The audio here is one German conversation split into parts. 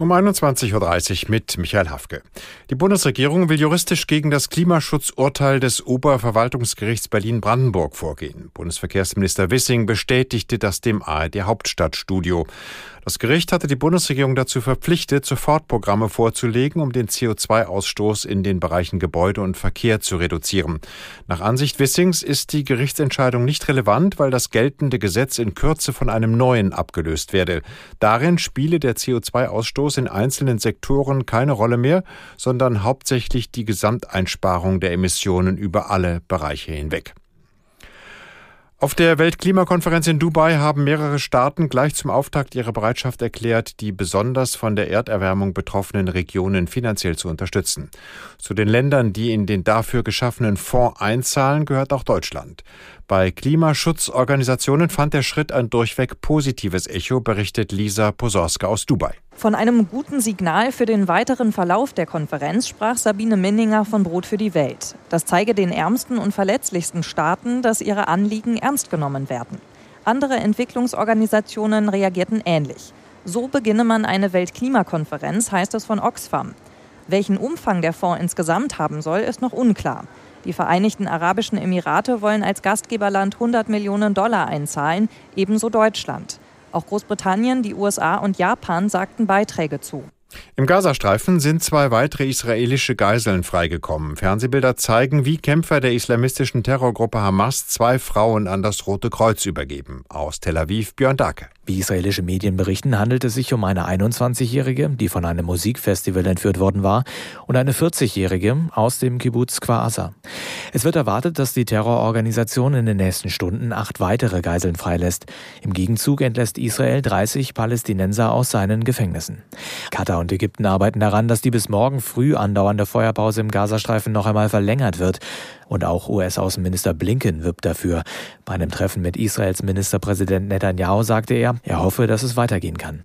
Um 21.30 Uhr mit Michael Hafke. Die Bundesregierung will juristisch gegen das Klimaschutzurteil des Oberverwaltungsgerichts Berlin-Brandenburg vorgehen. Bundesverkehrsminister Wissing bestätigte das dem ARD Hauptstadtstudio. Das Gericht hatte die Bundesregierung dazu verpflichtet, Sofortprogramme vorzulegen, um den CO2-Ausstoß in den Bereichen Gebäude und Verkehr zu reduzieren. Nach Ansicht Wissings ist die Gerichtsentscheidung nicht relevant, weil das geltende Gesetz in Kürze von einem neuen abgelöst werde. Darin spiele der CO2-Ausstoß in einzelnen Sektoren keine Rolle mehr, sondern hauptsächlich die Gesamteinsparung der Emissionen über alle Bereiche hinweg. Auf der Weltklimakonferenz in Dubai haben mehrere Staaten gleich zum Auftakt ihre Bereitschaft erklärt, die besonders von der Erderwärmung betroffenen Regionen finanziell zu unterstützen. Zu den Ländern, die in den dafür geschaffenen Fonds einzahlen, gehört auch Deutschland. Bei Klimaschutzorganisationen fand der Schritt ein durchweg positives Echo, berichtet Lisa Posorska aus Dubai. Von einem guten Signal für den weiteren Verlauf der Konferenz sprach Sabine Minninger von Brot für die Welt. Das zeige den ärmsten und verletzlichsten Staaten, dass ihre Anliegen ernst genommen werden. Andere Entwicklungsorganisationen reagierten ähnlich. So beginne man eine Weltklimakonferenz, heißt es von Oxfam. Welchen Umfang der Fonds insgesamt haben soll, ist noch unklar. Die Vereinigten Arabischen Emirate wollen als Gastgeberland 100 Millionen Dollar einzahlen, ebenso Deutschland. Auch Großbritannien, die USA und Japan sagten Beiträge zu. Im Gazastreifen sind zwei weitere israelische Geiseln freigekommen. Fernsehbilder zeigen, wie Kämpfer der islamistischen Terrorgruppe Hamas zwei Frauen an das Rote Kreuz übergeben. Aus Tel Aviv Björn Dake. Wie israelische Medien berichten, handelt es sich um eine 21-Jährige, die von einem Musikfestival entführt worden war, und eine 40-Jährige aus dem Kibbutz Kwasa. Es wird erwartet, dass die Terrororganisation in den nächsten Stunden acht weitere Geiseln freilässt. Im Gegenzug entlässt Israel 30 Palästinenser aus seinen Gefängnissen. Katar und Ägypten arbeiten daran, dass die bis morgen früh andauernde Feuerpause im Gazastreifen noch einmal verlängert wird. Und auch US-Außenminister Blinken wirbt dafür. Bei einem Treffen mit Israels Ministerpräsident Netanyahu sagte er, er hoffe, dass es weitergehen kann.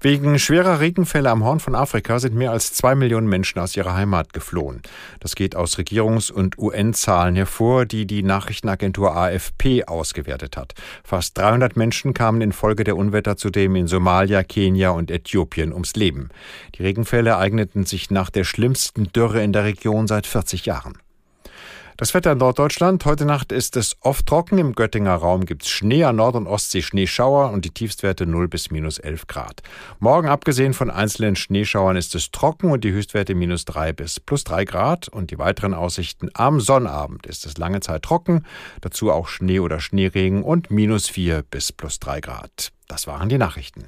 Wegen schwerer Regenfälle am Horn von Afrika sind mehr als zwei Millionen Menschen aus ihrer Heimat geflohen. Das geht aus Regierungs- und UN-Zahlen hervor, die die Nachrichtenagentur AFP ausgewertet hat. Fast 300 Menschen kamen infolge der Unwetter zudem in Somalia, Kenia und Äthiopien ums Leben. Die Regenfälle ereigneten sich nach der schlimmsten Dürre in der Region seit 40 Jahren. Das Wetter in Norddeutschland. Heute Nacht ist es oft trocken. Im Göttinger Raum gibt es Schnee, an Nord- und Ostsee Schneeschauer und die Tiefstwerte 0 bis minus 11 Grad. Morgen, abgesehen von einzelnen Schneeschauern, ist es trocken und die Höchstwerte minus 3 bis plus 3 Grad. Und die weiteren Aussichten am Sonnabend ist es lange Zeit trocken, dazu auch Schnee oder Schneeregen und minus 4 bis plus 3 Grad. Das waren die Nachrichten.